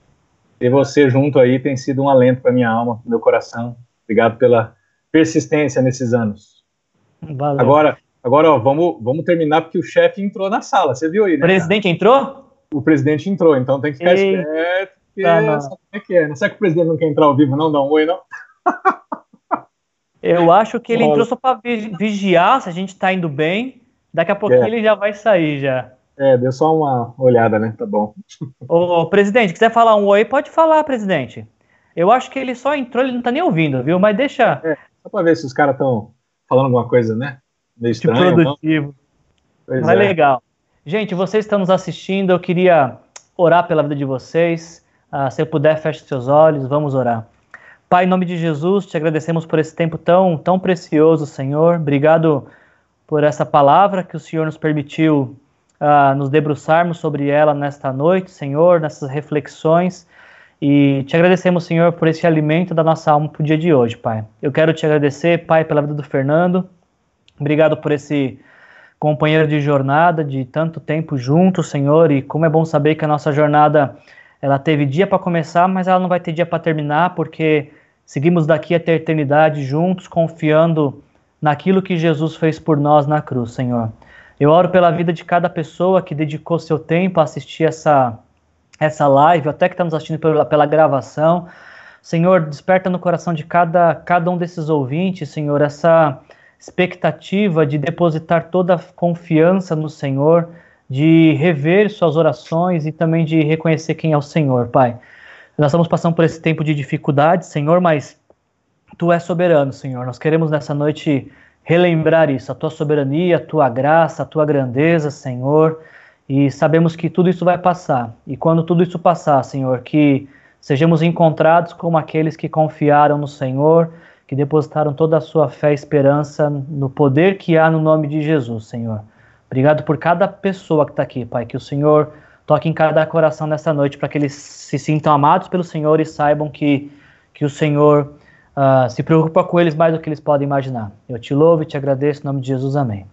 Ter você junto aí tem sido um alento para minha alma, meu coração. Obrigado pela persistência nesses anos. Valeu. Agora, agora ó, vamos, vamos terminar porque o chefe entrou na sala. Você viu aí, né? O presidente cara? entrou? O presidente entrou, então tem que ficar Ei. esperto. Tá, sabe é que é, né? Será que o presidente não quer entrar ao vivo, não? Dá um oi, não? *laughs* Eu acho que ele entrou só para vigiar se a gente está indo bem. Daqui a pouquinho é. ele já vai sair já. É, deu só uma olhada, né? Tá bom. *laughs* Ô, presidente, quiser falar um oi, pode falar, presidente. Eu acho que ele só entrou, ele não tá nem ouvindo, viu? Mas deixa. É, só para ver se os caras estão falando alguma coisa, né? Meio estranho. produtivo. Pois Mas é. legal. Gente, vocês estão nos assistindo, eu queria orar pela vida de vocês. Uh, se eu puder, feche seus olhos, vamos orar. Pai, em nome de Jesus, te agradecemos por esse tempo tão, tão precioso, Senhor. Obrigado por essa palavra que o Senhor nos permitiu uh, nos debruçarmos sobre ela nesta noite, Senhor, nessas reflexões. E te agradecemos, Senhor, por esse alimento da nossa alma para o dia de hoje, Pai. Eu quero te agradecer, Pai, pela vida do Fernando. Obrigado por esse companheiro de jornada de tanto tempo junto, Senhor. E como é bom saber que a nossa jornada ela teve dia para começar, mas ela não vai ter dia para terminar, porque seguimos daqui até a eternidade juntos, confiando naquilo que Jesus fez por nós na cruz, Senhor. Eu oro pela vida de cada pessoa que dedicou seu tempo a assistir essa essa live, até que estamos assistindo pela, pela gravação. Senhor, desperta no coração de cada, cada um desses ouvintes, Senhor, essa expectativa de depositar toda a confiança no Senhor, de rever suas orações e também de reconhecer quem é o Senhor, Pai. Nós estamos passando por esse tempo de dificuldade, Senhor, mas Tu és soberano, Senhor. Nós queremos nessa noite relembrar isso, a Tua soberania, a Tua graça, a Tua grandeza, Senhor e sabemos que tudo isso vai passar. E quando tudo isso passar, Senhor, que sejamos encontrados como aqueles que confiaram no Senhor, que depositaram toda a sua fé e esperança no poder que há no nome de Jesus, Senhor. Obrigado por cada pessoa que está aqui, Pai. Que o Senhor toque em cada coração nessa noite para que eles se sintam amados pelo Senhor e saibam que, que o Senhor uh, se preocupa com eles mais do que eles podem imaginar. Eu te louvo e te agradeço em nome de Jesus. Amém.